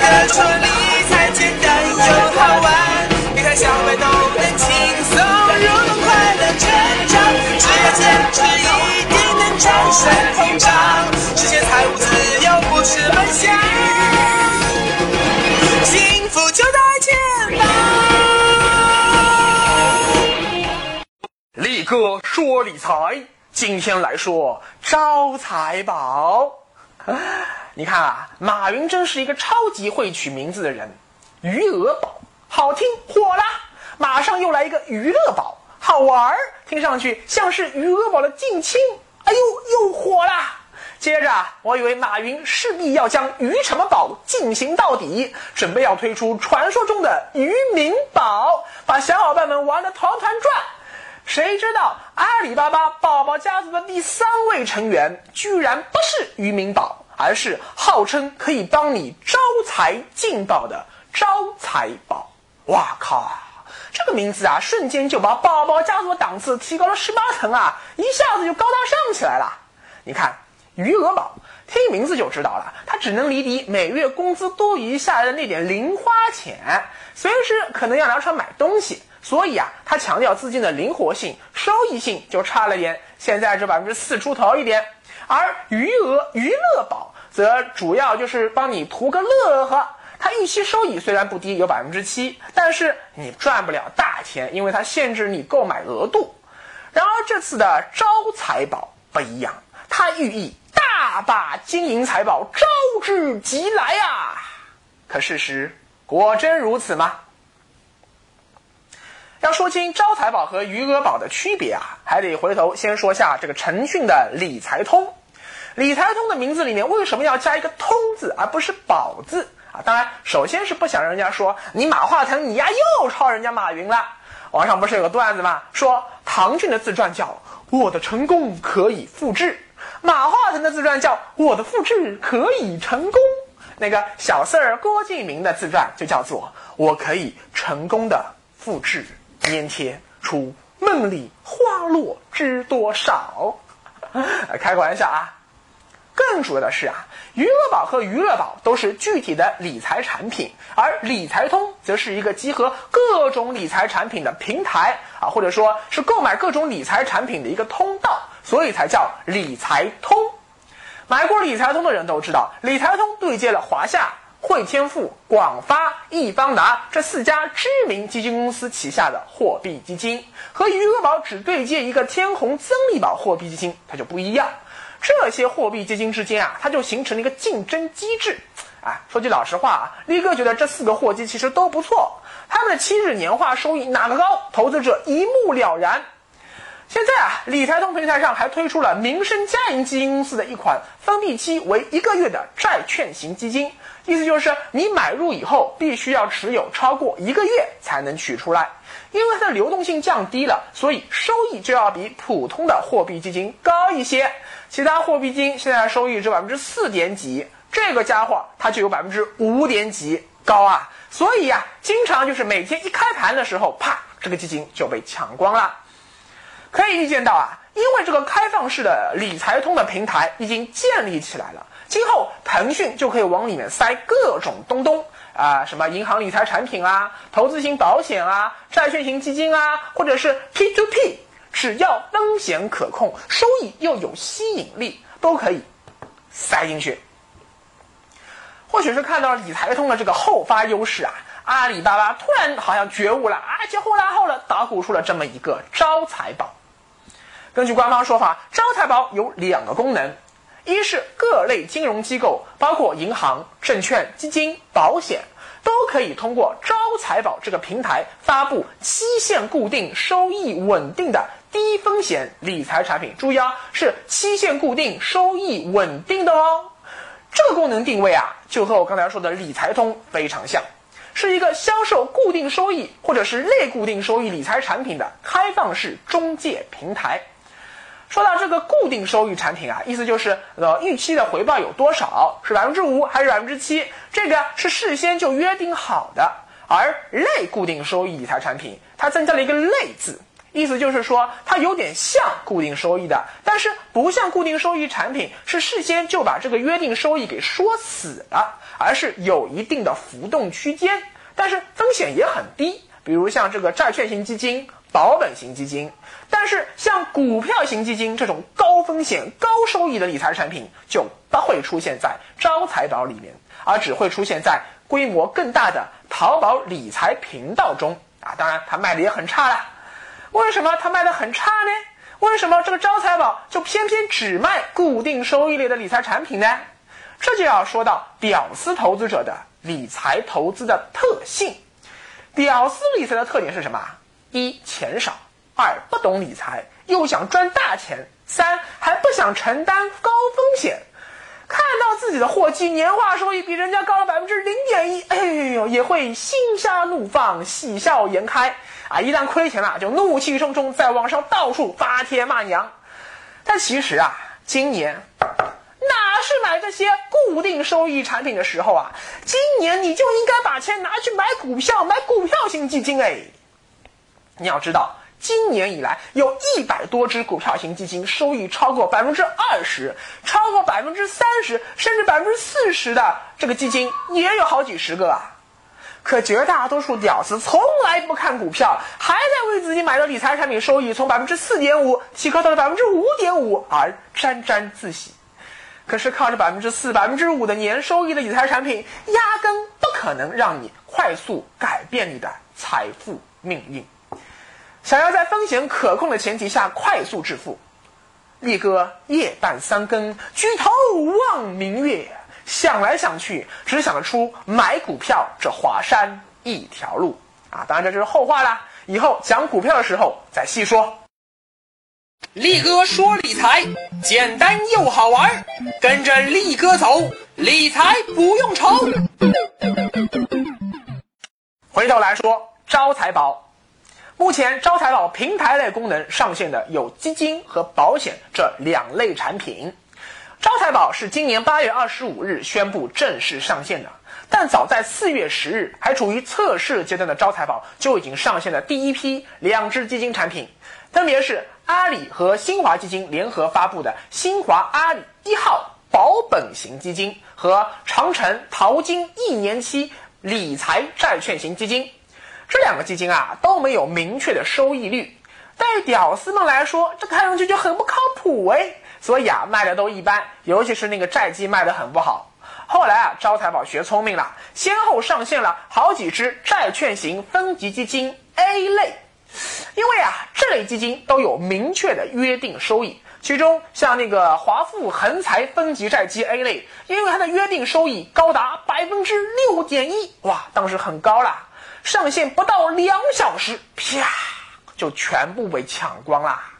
得出理财简单又好玩，理财小白都能轻松入门，快乐成长。只要坚持，一定能战胜通胀，实现财务自由，不是梦想。幸福就在前方。力哥说理财，今天来说招财宝。你看啊，马云真是一个超级会取名字的人。余额宝好听火啦，马上又来一个娱乐宝，好玩儿，听上去像是余额宝的近亲，哎呦，又火啦。接着啊，我以为马云势必要将余什么宝进行到底，准备要推出传说中的余明宝，把小伙伴们玩得团团转。谁知道阿里巴巴宝宝家族的第三位成员，居然不是余明宝，而是号称可以帮你招财进宝的招财宝。哇靠！这个名字啊，瞬间就把宝宝家族的档次提高了十八层啊，一下子就高大上起来了。你看，余额宝，听名字就知道了，它只能离抵每月工资多余下来的那点零花钱，随时可能要拿出来买东西。所以啊，它强调资金的灵活性，收益性就差了点，现在是百分之四出头一点。而余额娱乐宝则主要就是帮你图个乐呵。它预期收益虽然不低，有百分之七，但是你赚不了大钱，因为它限制你购买额度。然而这次的招财宝不一样，它寓意大把金银财宝招之即来啊！可事实果真如此吗？要说清招财宝和余额宝的区别啊，还得回头先说下这个腾讯的理财通。理财通的名字里面为什么要加一个“通”字，而不是“宝”字啊？当然，首先是不想让人家说你马化腾，你呀又抄人家马云了。网上不是有个段子吗？说唐骏的自传叫“我的成功可以复制”，马化腾的自传叫“我的复制可以成功”。那个小四儿郭敬明的自传就叫做“我可以成功的复制”。粘贴出梦里花落知多少？开个玩笑啊！更主要的是啊，余额宝和余乐宝都是具体的理财产品，而理财通则是一个集合各种理财产品的平台啊，或者说是购买各种理财产品的一个通道，所以才叫理财通。买过理财通的人都知道，理财通对接了华夏。汇添富、广发、易方达这四家知名基金公司旗下的货币基金，和余额宝只对接一个天弘增利宝货币基金，它就不一样。这些货币基金之间啊，它就形成了一个竞争机制。啊，说句老实话啊，力哥觉得这四个货基其实都不错，他们的七日年化收益哪个高，投资者一目了然。现在啊，理财通平台上还推出了民生加银基金公司的一款封闭期为一个月的债券型基金，意思就是你买入以后必须要持有超过一个月才能取出来，因为它的流动性降低了，所以收益就要比普通的货币基金高一些。其他货币基金现在收益只百分之四点几，这个家伙它就有百分之五点几高啊！所以呀，经常就是每天一开盘的时候，啪，这个基金就被抢光了。可以预见到啊，因为这个开放式的理财通的平台已经建立起来了，今后腾讯就可以往里面塞各种东东啊，什么银行理财产品啊、投资型保险啊、债券型基金啊，或者是 P to P，只要风险可控，收益又有吸引力，都可以塞进去。或许是看到了理财通的这个后发优势啊。阿里巴巴突然好像觉悟了啊，就呼啦后了，捣鼓出了这么一个招财宝。根据官方说法，招财宝有两个功能：一是各类金融机构，包括银行、证券、基金、保险，都可以通过招财宝这个平台发布期限固定、收益稳定的低风险理财产品。注意啊，是期限固定、收益稳定的哦。这个功能定位啊，就和我刚才说的理财通非常像。是一个销售固定收益或者是类固定收益理财产品的开放式中介平台。说到这个固定收益产品啊，意思就是呃预期的回报有多少，是百分之五还是百分之七？这个是事先就约定好的。而类固定收益理财产品，它增加了一个“类”字，意思就是说，它有点像固定收益的，但是不像固定收益产品是事先就把这个约定收益给说死了，而是有一定的浮动区间，但是风险也很低。比如像这个债券型基金、保本型基金，但是像股票型基金这种高风险高收益的理财产品就不会出现在招财宝里面，而只会出现在规模更大的淘宝理财频道中啊！当然，它卖的也很差了。为什么它卖的很差呢？为什么这个招财宝就偏偏只卖固定收益类的理财产品呢？这就要说到屌丝投资者的理财投资的特性。屌丝理财的特点是什么？一钱少，二不懂理财，又想赚大钱，三还不想承担高风险。看到自己的货基年化收益比人家高了百分之零点一，哎呦，也会心花怒放，喜笑颜开啊！一旦亏钱了，就怒气冲冲，在网上到处发帖骂娘。但其实啊，今年哪是买这些固定收益产品的时候啊？今年你就应该把钱拿去买股票，买股票型基金哎！你要知道。今年以来，有一百多只股票型基金收益超过百分之二十，超过百分之三十，甚至百分之四十的这个基金也有好几十个啊。可绝大多数屌丝从来不看股票，还在为自己买的理财产品收益从百分之四点五提高到了百分之五点五而沾沾自喜。可是靠着百分之四、百分之五的年收益的理财产品，压根不可能让你快速改变你的财富命运。想要在风险可控的前提下快速致富，力哥夜半三更举头望明月，想来想去，只想得出买股票这华山一条路啊！当然这就是后话啦，以后讲股票的时候再细说。力哥说理财简单又好玩，跟着力哥走，理财不用愁。回头来说招财宝。目前招财宝平台类功能上线的有基金和保险这两类产品。招财宝是今年八月二十五日宣布正式上线的，但早在四月十日还处于测试阶段的招财宝就已经上线了第一批两只基金产品，分别是阿里和新华基金联合发布的新华阿里一号保本型基金和长城淘金一年期理财债券型基金。这两个基金啊都没有明确的收益率，对于屌丝们来说，这看上去就很不靠谱哎，所以啊卖的都一般，尤其是那个债基卖的很不好。后来啊招财宝学聪明了，先后上线了好几只债券型分级基金 A 类，因为啊这类基金都有明确的约定收益，其中像那个华富恒财分级债基 A 类，因为它的约定收益高达百分之六点一，哇，当时很高了。上线不到两小时，啪，就全部被抢光啦。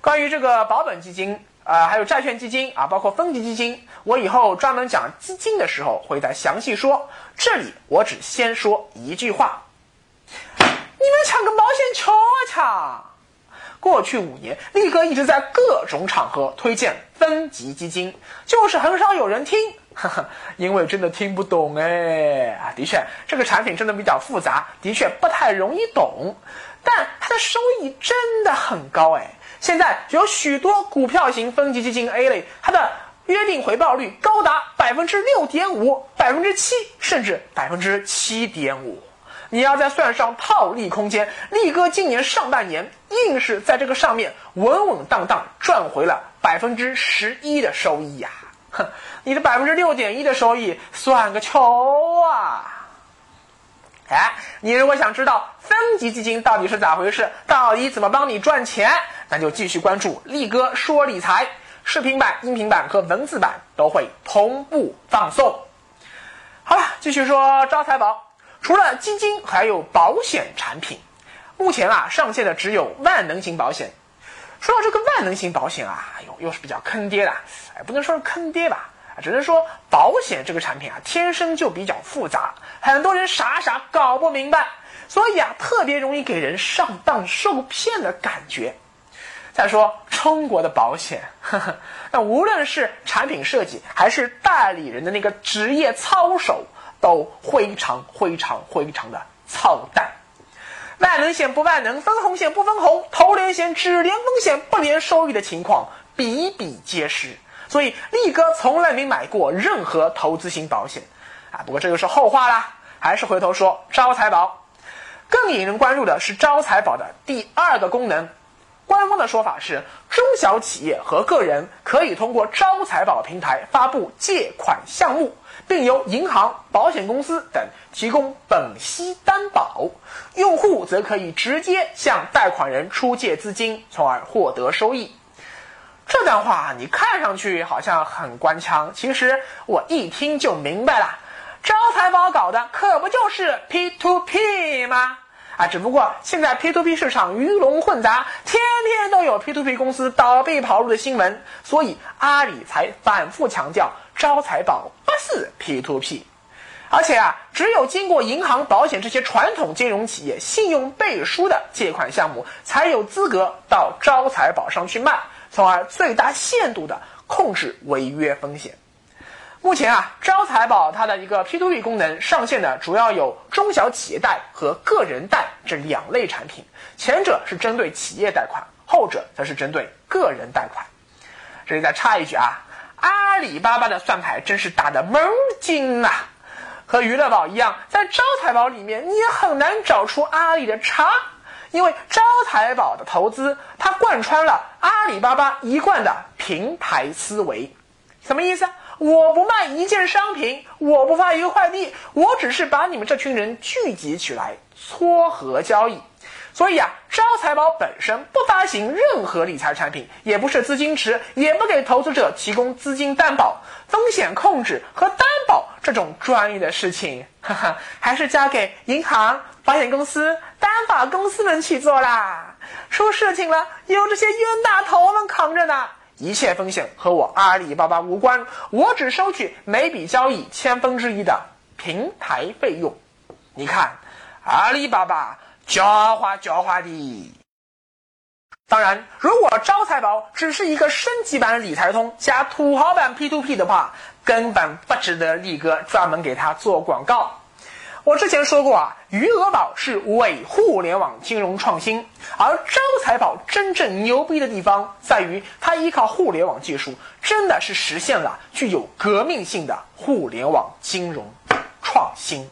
关于这个保本基金啊，还有债券基金啊，包括分级基金，我以后专门讲基金的时候会再详细说。这里我只先说一句话：你们抢个毛线球啊抢！过去五年，力哥一直在各种场合推荐分级基金，就是很少有人听。哈 哈因为真的听不懂哎啊，的确，这个产品真的比较复杂，的确不太容易懂，但它的收益真的很高哎。现在有许多股票型分级基金 A 类，它的约定回报率高达百分之六点五、百分之七，甚至百分之七点五。你要再算上套利空间，力哥今年上半年硬是在这个上面稳稳当当赚回了百分之十一的收益呀。你的百分之六点一的收益算个球啊！哎，你如果想知道分级基金到底是咋回事，到底怎么帮你赚钱，那就继续关注力哥说理财，视频版、音频版和文字版都会同步放送。好了，继续说招财宝。除了基金，还有保险产品。目前啊，上线的只有万能型保险。说到这个万能型保险啊，哎呦，又是比较坑爹的，哎，不能说是坑爹吧，只能说保险这个产品啊，天生就比较复杂，很多人傻傻搞不明白，所以啊，特别容易给人上当受骗的感觉。再说中国的保险，呵呵，那无论是产品设计还是代理人的那个职业操守，都非常非常非常的操蛋。万能险不万能，分红险不分红，投连险只连风险不连收益的情况比比皆是。所以力哥从来没买过任何投资型保险啊。不过这就是后话啦，还是回头说招财宝。更引人关注的是招财宝的第二个功能。官方的说法是，中小企业和个人可以通过招财宝平台发布借款项目，并由银行、保险公司等提供本息担保，用户则可以直接向贷款人出借资金，从而获得收益。这段话你看上去好像很官腔，其实我一听就明白了，招财猫搞的可不就是 P to P 吗？啊，只不过现在 P to P 市场鱼龙混杂，天天都有 P to P 公司倒闭跑路的新闻，所以阿里才反复强调招财宝不是 P to P，而且啊，只有经过银行、保险这些传统金融企业信用背书的借款项目，才有资格到招财宝上去卖，从而最大限度的控制违约风险。目前啊，招财宝它的一个 P to P 功能上线的主要有中小企业贷和个人贷这两类产品，前者是针对企业贷款，后者则是针对个人贷款。这里再插一句啊，阿里巴巴的算盘真是打的门儿精啊！和余乐宝一样，在招财宝里面你也很难找出阿里的差，因为招财宝的投资它贯穿了阿里巴巴一贯的平台思维，什么意思？我不卖一件商品，我不发一个快递，我只是把你们这群人聚集起来撮合交易。所以啊，招财宝本身不发行任何理财产品，也不是资金池，也不给投资者提供资金担保、风险控制和担保这种专业的事情，哈哈，还是交给银行、保险公司、担保公司们去做啦。出事情了，有这些冤大头们扛着呢。一切风险和我阿里巴巴无关，我只收取每笔交易千分之一的平台费用。你看，阿里巴巴狡猾狡猾的。当然，如果招财宝只是一个升级版理财通加土豪版 P to P 的话，根本不值得力哥专门给他做广告。我之前说过啊，余额宝是伪互联网金融创新，而招财宝真正牛逼的地方在于，它依靠互联网技术，真的是实现了具有革命性的互联网金融创新。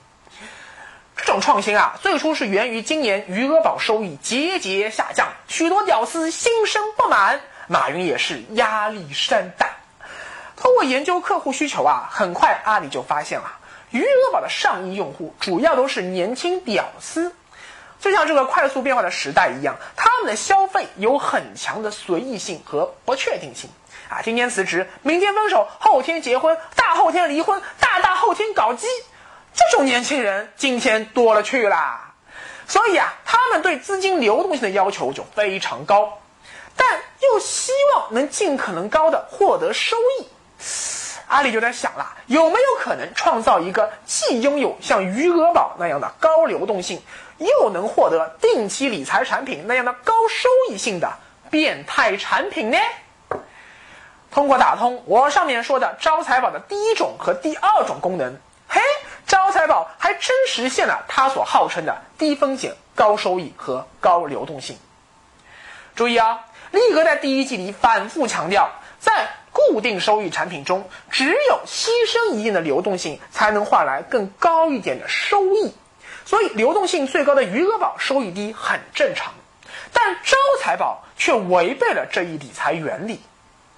这种创新啊，最初是源于今年余额宝收益节节下降，许多屌丝心生不满，马云也是压力山大。通过研究客户需求啊，很快阿里就发现了。余额宝的上亿用户主要都是年轻屌丝，就像这个快速变化的时代一样，他们的消费有很强的随意性和不确定性啊！今天辞职，明天分手，后天结婚，大后天离婚，大大后天搞基，这种年轻人今天多了去了。所以啊，他们对资金流动性的要求就非常高，但又希望能尽可能高的获得收益。阿里就在想了，有没有可能创造一个既拥有像余额宝那样的高流动性，又能获得定期理财产品那样的高收益性的变态产品呢？通过打通我上面说的招财宝的第一种和第二种功能，嘿，招财宝还真实现了它所号称的低风险、高收益和高流动性。注意啊，力哥在第一季里反复强调，在固定收益产品中，只有牺牲一定的流动性，才能换来更高一点的收益。所以，流动性最高的余额宝收益低很正常。但招财宝却违背了这一理财原理。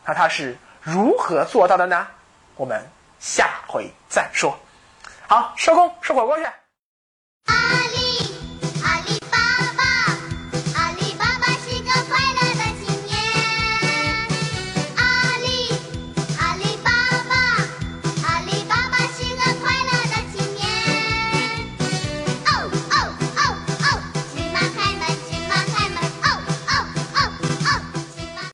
那它是如何做到的呢？我们下回再说。好，收工吃火锅去。